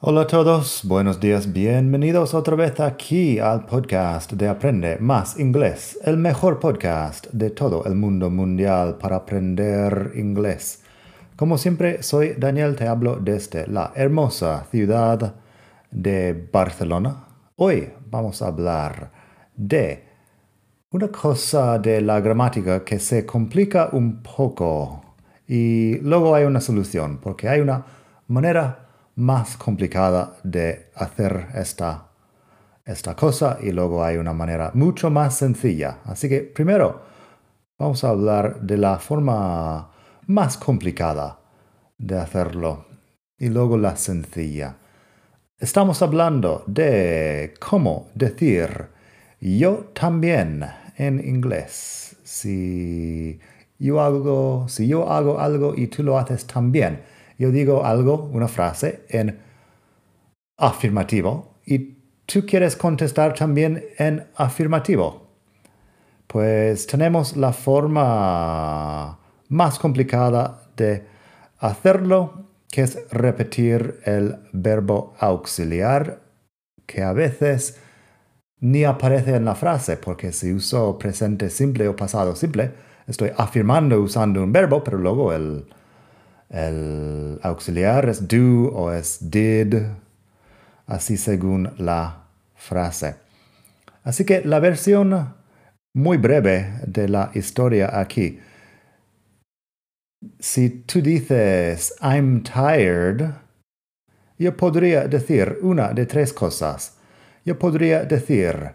Hola a todos, buenos días, bienvenidos otra vez aquí al podcast de Aprende Más Inglés, el mejor podcast de todo el mundo mundial para aprender inglés. Como siempre, soy Daniel, te hablo desde la hermosa ciudad de Barcelona. Hoy vamos a hablar de una cosa de la gramática que se complica un poco y luego hay una solución, porque hay una manera más complicada de hacer esta, esta cosa y luego hay una manera mucho más sencilla. Así que primero vamos a hablar de la forma más complicada de hacerlo y luego la sencilla. Estamos hablando de cómo decir yo también en inglés. Si yo hago, si yo hago algo y tú lo haces también yo digo algo, una frase, en afirmativo y tú quieres contestar también en afirmativo. Pues tenemos la forma más complicada de hacerlo, que es repetir el verbo auxiliar, que a veces ni aparece en la frase, porque si uso presente simple o pasado simple, estoy afirmando usando un verbo, pero luego el, el auxiliar es do o es did, así según la frase. Así que la versión muy breve de la historia aquí. Si tú dices I'm tired, yo podría decir una de tres cosas. Yo podría decir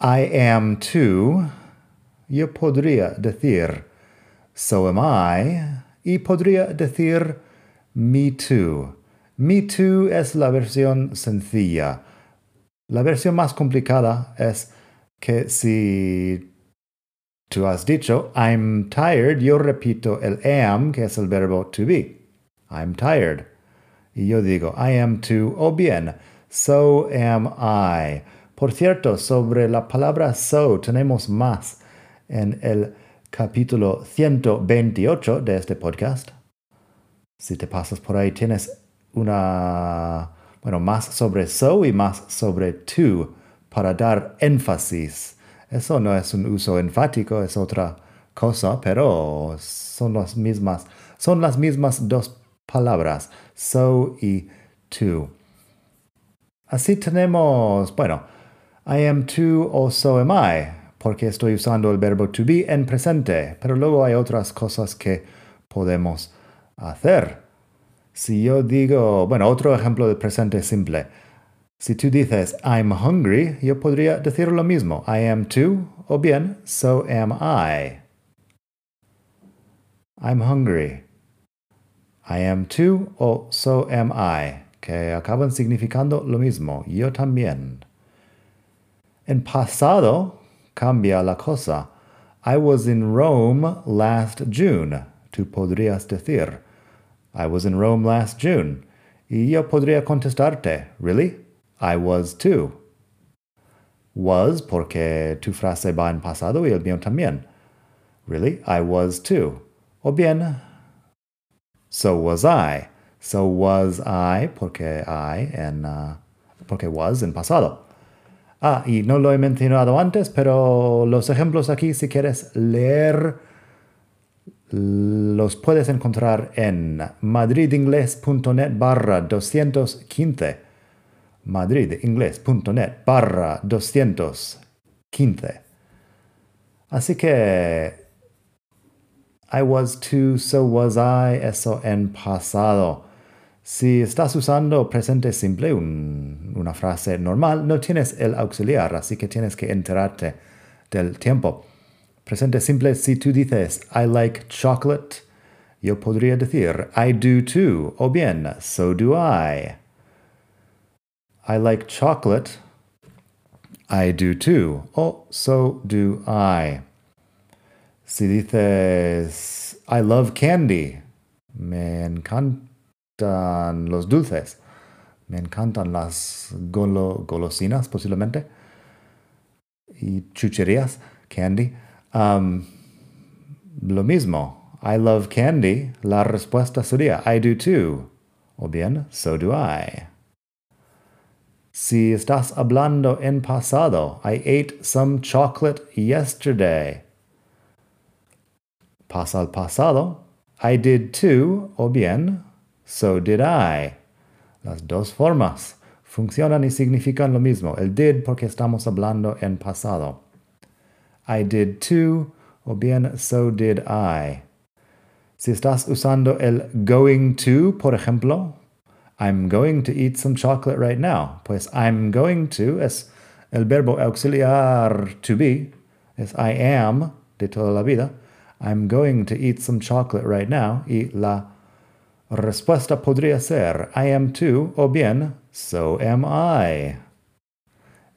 I am too. Yo podría decir so am I y podría decir me too. Me too es la versión sencilla. La versión más complicada es que si tú has dicho I'm tired, yo repito el am, que es el verbo to be. I'm tired. Y yo digo I am too o bien so am I. Por cierto, sobre la palabra so tenemos más en el capítulo 128 de este podcast. Si te pasas por ahí, tienes una, bueno, más sobre so y más sobre to para dar énfasis. Eso no es un uso enfático, es otra cosa, pero son las mismas, son las mismas dos palabras, so y to. Así tenemos, bueno, I am to o so am I porque estoy usando el verbo to be en presente, pero luego hay otras cosas que podemos hacer. Si yo digo, bueno, otro ejemplo de presente simple. Si tú dices I'm hungry, yo podría decir lo mismo. I am too, o bien so am I. I'm hungry. I am too o so am I, que acaban significando lo mismo. Yo también. En pasado, cambia la cosa. I was in Rome last June. Tú podrías decir. I was in Rome last June. Y yo podría contestarte. Really? I was too. Was porque tu frase va en pasado y el mío también. Really? I was too. O bien, so was I. So was I porque I en uh, porque was en pasado. Ah, y no lo he mencionado antes, pero los ejemplos aquí, si quieres leer, los puedes encontrar en madridingles.net barra 215. madridingles.net barra 215. Así que I was too, so was I, eso en pasado. Si estás usando presente simple, una frase normal, no tienes el auxiliar, así que tienes que enterarte del tiempo. Presente simple, si tú dices I like chocolate, yo podría decir I do too, o bien so do I. I like chocolate, I do too, o so do I. Si dices, I love candy, me encantan los dulces, me encantan las golosinas posiblemente, y chucherías, candy. Um, lo mismo, I love candy, la respuesta sería I do too, o bien, so do I. Si estás hablando en pasado, I ate some chocolate yesterday. Pasa al pasado, I did too, o bien, so did I. Las dos formas funcionan y significan lo mismo. El did porque estamos hablando en pasado. I did too, o bien, so did I. Si estás usando el going to, por ejemplo, I'm going to eat some chocolate right now. Pues I'm going to es el verbo auxiliar to be, es I am de toda la vida. I'm going to eat some chocolate right now. Y la respuesta podría ser I am too o bien so am I.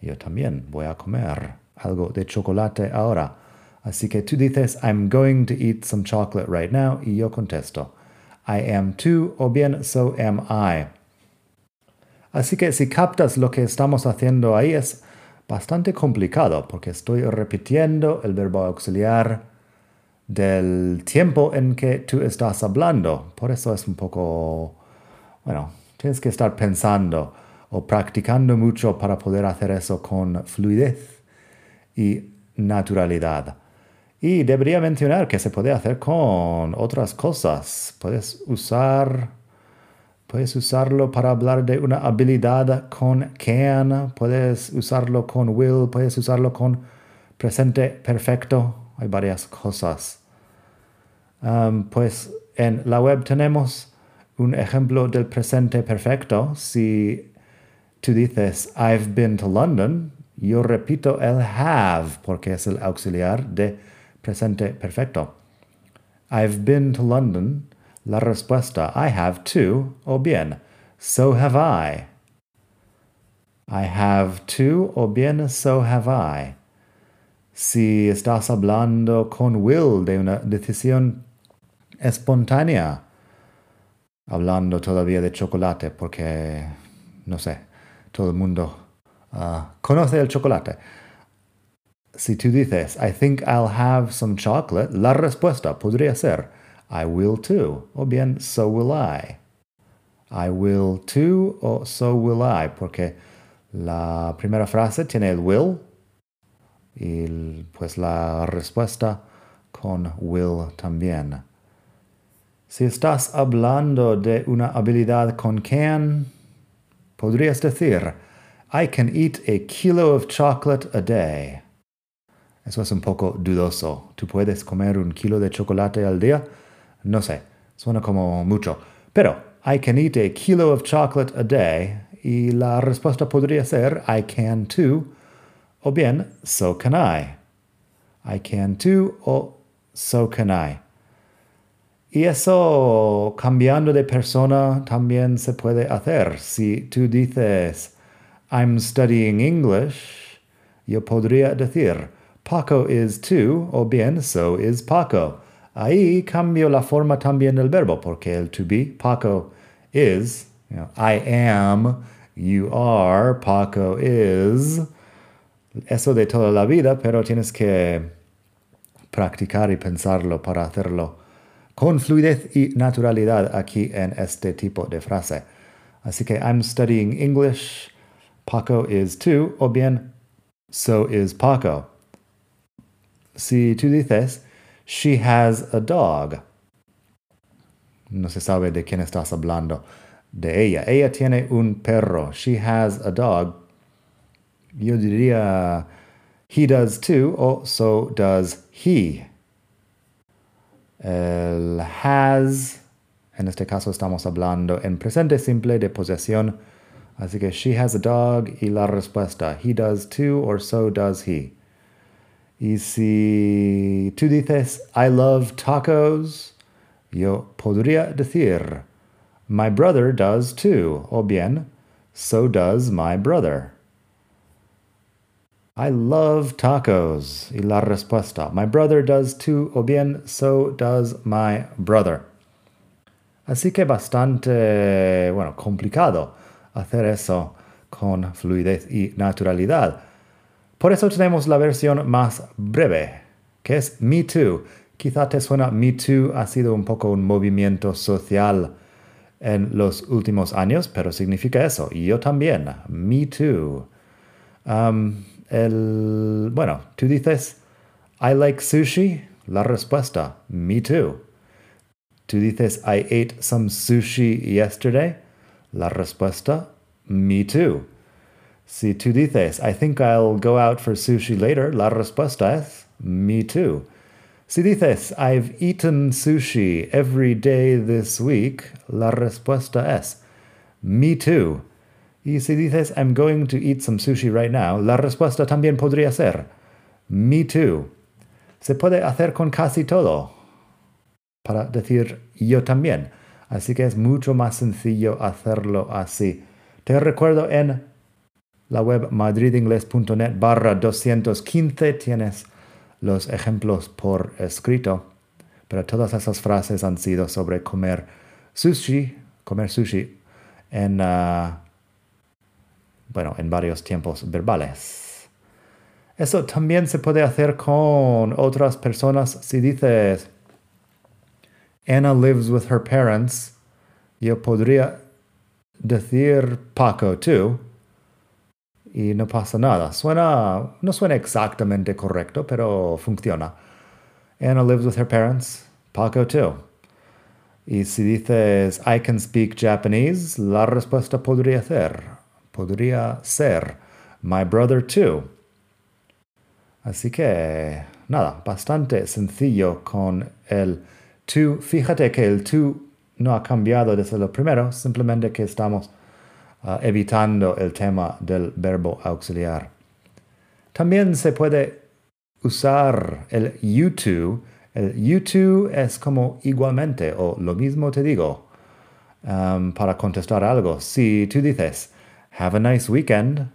Yo también voy a comer algo de chocolate ahora. Así que tú dices I'm going to eat some chocolate right now y yo contesto I am too o bien so am I. Así que si captas lo que estamos haciendo ahí es bastante complicado porque estoy repitiendo el verbo auxiliar del tiempo en que tú estás hablando. Por eso es un poco, bueno, tienes que estar pensando o practicando mucho para poder hacer eso con fluidez y naturalidad. Y debería mencionar que se puede hacer con otras cosas. Puedes usar puedes usarlo para hablar de una habilidad con can, puedes usarlo con will, puedes usarlo con presente perfecto. Hay varias cosas. Pues en la web tenemos un ejemplo del presente perfecto. Si tú dices I've been to London, yo repito el have porque es el auxiliar de presente perfecto. I've been to London. La respuesta I have too o bien so have I. I have too o bien so have I. Si estás hablando con Will de una decisión espontánea, hablando todavía de chocolate porque, no sé, todo el mundo uh, conoce el chocolate. Si tú dices, I think I'll have some chocolate, la respuesta podría ser, I will too, o bien, so will I. I will too, o so will I, porque la primera frase tiene el will y pues la respuesta con will también. Si estás hablando de una habilidad con can, podrías decir, I can eat a kilo of chocolate a day. Eso es un poco dudoso. ¿Tú puedes comer un kilo de chocolate al día? No sé, suena como mucho. Pero, I can eat a kilo of chocolate a day. Y la respuesta podría ser, I can too. O bien, so can I. I can too o so can I. Y eso, cambiando de persona, también se puede hacer. Si tú dices, I'm studying English, yo podría decir, Paco is too, o bien so is Paco. Ahí cambio la forma también del verbo, porque el to be, Paco is, you know, I am, you are, Paco is. Eso de toda la vida, pero tienes que practicar y pensarlo para hacerlo con fluidez y naturalidad aquí en este tipo de frase. Así que I'm studying English, Paco is too, o bien so is Paco. Si tú dices, she has a dog, no se sabe de quién estás hablando. De ella. Ella tiene un perro. She has a dog. Yo diría, he does too, o so does he. El has, en este caso estamos hablando en presente simple de posesión. Así que she has a dog y la respuesta, he does too, or so does he. Y si tú dices, I love tacos, yo podría decir, my brother does too, o bien, so does my brother. I love tacos. Y la respuesta, my brother does too, o bien, so does my brother. Así que bastante, bueno, complicado hacer eso con fluidez y naturalidad. Por eso tenemos la versión más breve, que es Me Too. Quizá te suena Me Too ha sido un poco un movimiento social en los últimos años, pero significa eso. Yo también. Me Too. Um, el, bueno, tú dices, I like sushi. La respuesta, me too. Tú dices, I ate some sushi yesterday. La respuesta, me too. Si tú dices, I think I'll go out for sushi later. La respuesta es, me too. Si dices, I've eaten sushi every day this week. La respuesta es, me too. Y si dices, I'm going to eat some sushi right now, la respuesta también podría ser, me too. Se puede hacer con casi todo para decir yo también. Así que es mucho más sencillo hacerlo así. Te recuerdo en la web madridingles.net barra 215 tienes los ejemplos por escrito. Pero todas esas frases han sido sobre comer sushi, comer sushi en... Uh, bueno, en varios tiempos verbales. Eso también se puede hacer con otras personas. Si dices, Anna lives with her parents, yo podría decir Paco too. Y no pasa nada. Suena, no suena exactamente correcto, pero funciona. Anna lives with her parents, Paco too. Y si dices I can speak Japanese, la respuesta podría ser podría ser My Brother Too. Así que, nada, bastante sencillo con el to. Fíjate que el to no ha cambiado desde lo primero, simplemente que estamos uh, evitando el tema del verbo auxiliar. También se puede usar el you to. El you to es como igualmente o lo mismo te digo um, para contestar algo. Si tú dices, Have a nice weekend.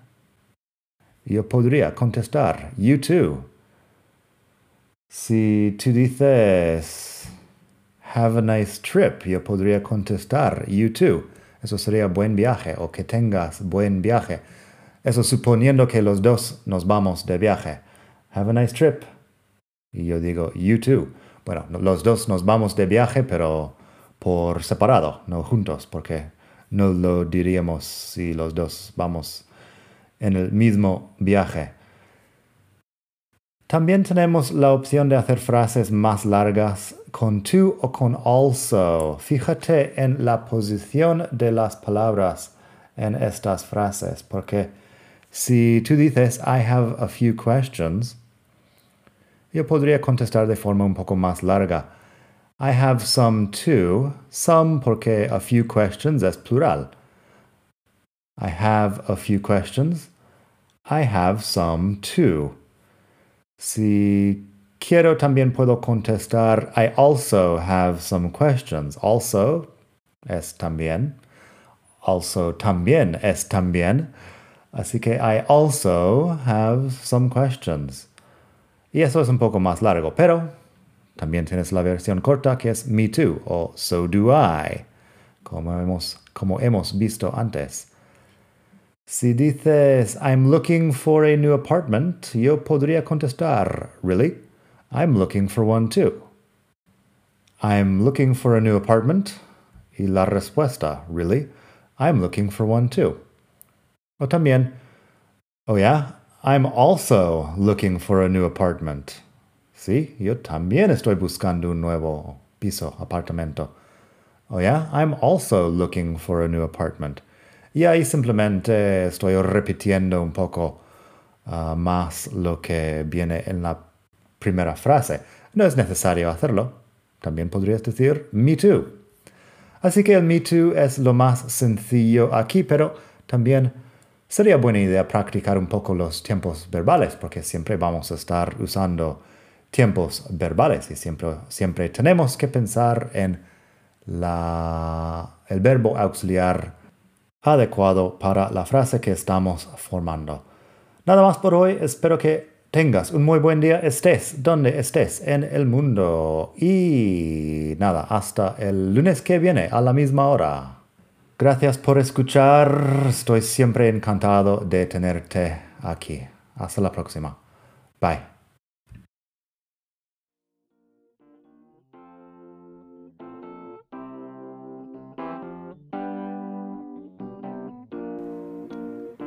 Yo podría contestar, You too. Si tú dices, Have a nice trip, yo podría contestar, You too. Eso sería buen viaje o que tengas buen viaje. Eso suponiendo que los dos nos vamos de viaje. Have a nice trip. Y yo digo, You too. Bueno, los dos nos vamos de viaje, pero por separado, no juntos, porque no lo diríamos si los dos vamos en el mismo viaje. También tenemos la opción de hacer frases más largas con to o con also. Fíjate en la posición de las palabras en estas frases, porque si tú dices I have a few questions, yo podría contestar de forma un poco más larga. I have some too. Some porque a few questions es plural. I have a few questions. I have some too. Si quiero también puedo contestar I also have some questions. Also es también. Also también es también. Así que I also have some questions. Y eso es un poco más largo, pero también tienes la versión corta que es me too o so do I, como hemos, como hemos visto antes. Si dices I'm looking for a new apartment, yo podría contestar, really? I'm looking for one too. I'm looking for a new apartment. Y la respuesta, really? I'm looking for one too. O también, oh yeah, I'm also looking for a new apartment. Sí, yo también estoy buscando un nuevo piso, apartamento. Oh, yeah, I'm also looking for a new apartment. Y ahí simplemente estoy repitiendo un poco uh, más lo que viene en la primera frase. No es necesario hacerlo. También podrías decir me too. Así que el me too es lo más sencillo aquí, pero también sería buena idea practicar un poco los tiempos verbales, porque siempre vamos a estar usando tiempos verbales y siempre, siempre tenemos que pensar en la, el verbo auxiliar adecuado para la frase que estamos formando. Nada más por hoy. Espero que tengas un muy buen día, estés donde estés en el mundo. Y nada, hasta el lunes que viene a la misma hora. Gracias por escuchar. Estoy siempre encantado de tenerte aquí. Hasta la próxima. Bye.